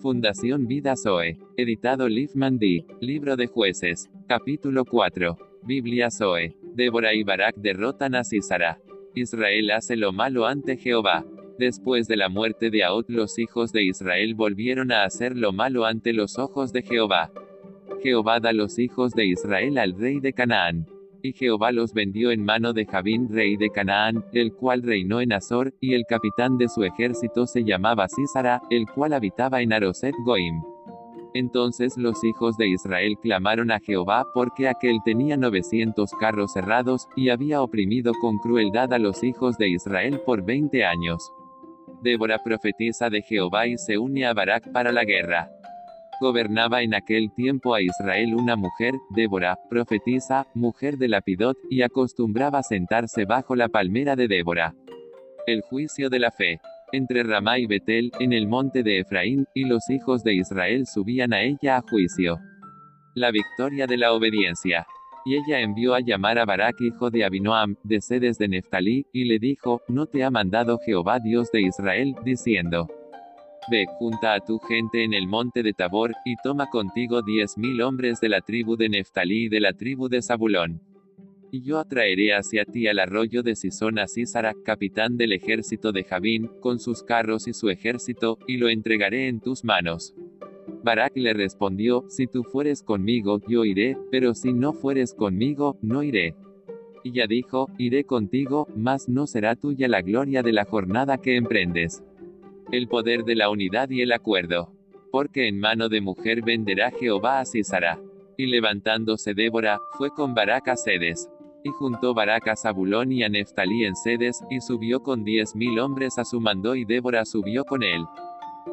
Fundación Vida Zoe. Editado Liv Mandy. Libro de Jueces. Capítulo 4. Biblia Zoe. Débora y Barak derrotan a Císara. Israel hace lo malo ante Jehová. Después de la muerte de Aot, los hijos de Israel volvieron a hacer lo malo ante los ojos de Jehová. Jehová da los hijos de Israel al rey de Canaán. Y Jehová los vendió en mano de Javín rey de Canaán, el cual reinó en Azor, y el capitán de su ejército se llamaba Císara, el cual habitaba en Aroset Goim. Entonces los hijos de Israel clamaron a Jehová porque aquel tenía 900 carros cerrados, y había oprimido con crueldad a los hijos de Israel por 20 años. Débora profetiza de Jehová y se une a Barak para la guerra. Gobernaba en aquel tiempo a Israel una mujer, Débora, profetisa, mujer de Lapidot, y acostumbraba sentarse bajo la palmera de Débora. El juicio de la fe. Entre Ramá y Betel, en el monte de Efraín, y los hijos de Israel subían a ella a juicio. La victoria de la obediencia. Y ella envió a llamar a Barak hijo de Abinoam, de sedes de Neftalí, y le dijo, ¿no te ha mandado Jehová Dios de Israel, diciendo, Ve, junta a tu gente en el monte de Tabor, y toma contigo diez mil hombres de la tribu de Neftalí y de la tribu de Zabulón. Y yo atraeré hacia ti al arroyo de Sisón a Císara, capitán del ejército de Javín, con sus carros y su ejército, y lo entregaré en tus manos. Barak le respondió, Si tú fueres conmigo, yo iré, pero si no fueres conmigo, no iré. Y ya dijo, Iré contigo, mas no será tuya la gloria de la jornada que emprendes el poder de la unidad y el acuerdo. Porque en mano de mujer venderá Jehová a Císara. Y levantándose Débora, fue con Barak a Sedes. Y juntó Barak a Zabulón y a Neftalí en Sedes, y subió con diez mil hombres a su mando y Débora subió con él.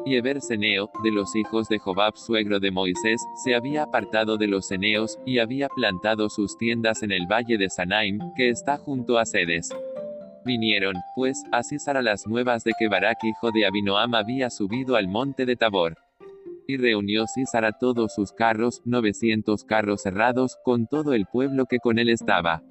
Y Eber-Seneo, de los hijos de Jobab suegro de Moisés, se había apartado de los Eneos, y había plantado sus tiendas en el valle de Sanaim, que está junto a Sedes. Vinieron, pues, a César las nuevas de que Barak hijo de Abinoam había subido al monte de Tabor. Y reunió César todos sus carros, 900 carros cerrados, con todo el pueblo que con él estaba.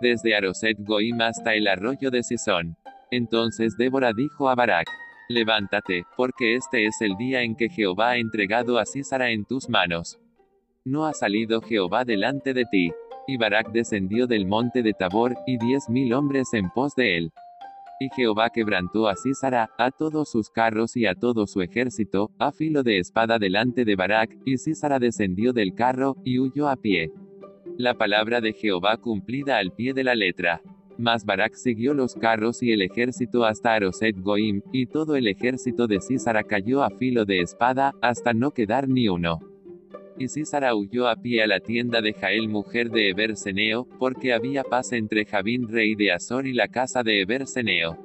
Desde Aroset Goim hasta el arroyo de Sison. Entonces Débora dijo a Barak, Levántate, porque este es el día en que Jehová ha entregado a Císara en tus manos. No ha salido Jehová delante de ti. Y Barak descendió del monte de Tabor, y diez mil hombres en pos de él. Y Jehová quebrantó a Císara, a todos sus carros y a todo su ejército, a filo de espada delante de Barak, y Císara descendió del carro, y huyó a pie. La palabra de Jehová cumplida al pie de la letra. Mas Barak siguió los carros y el ejército hasta Aroset Goim, y todo el ejército de Císara cayó a filo de espada, hasta no quedar ni uno. Y Císara huyó a pie a la tienda de Jael mujer de Eberseneo, porque había paz entre Javín rey de Azor y la casa de Eberseneo.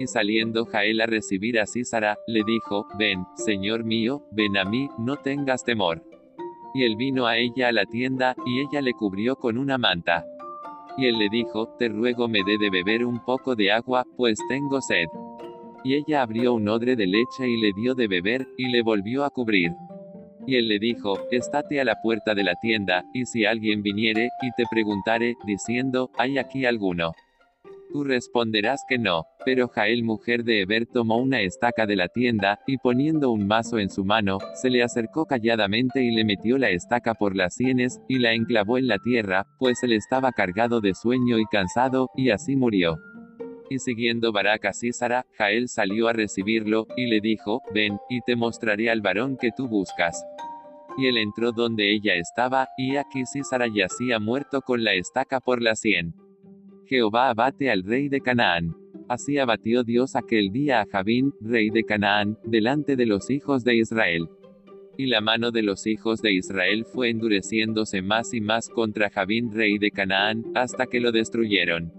Y saliendo Jael a recibir a Císara, le dijo, Ven, señor mío, ven a mí, no tengas temor. Y él vino a ella a la tienda, y ella le cubrió con una manta. Y él le dijo, Te ruego me dé de beber un poco de agua, pues tengo sed. Y ella abrió un odre de leche y le dio de beber, y le volvió a cubrir. Y él le dijo, Estate a la puerta de la tienda, y si alguien viniere, y te preguntare, diciendo, ¿hay aquí alguno? Tú responderás que no. Pero Jael mujer de Eber tomó una estaca de la tienda, y poniendo un mazo en su mano, se le acercó calladamente y le metió la estaca por las sienes, y la enclavó en la tierra, pues él estaba cargado de sueño y cansado, y así murió. Y siguiendo Barak a Císara, Jael salió a recibirlo, y le dijo, Ven, y te mostraré al varón que tú buscas. Y él entró donde ella estaba, y aquí Císara yacía muerto con la estaca por la sien. Jehová abate al rey de Canaán. Así abatió Dios aquel día a Javín, rey de Canaán, delante de los hijos de Israel. Y la mano de los hijos de Israel fue endureciéndose más y más contra Javín, rey de Canaán, hasta que lo destruyeron.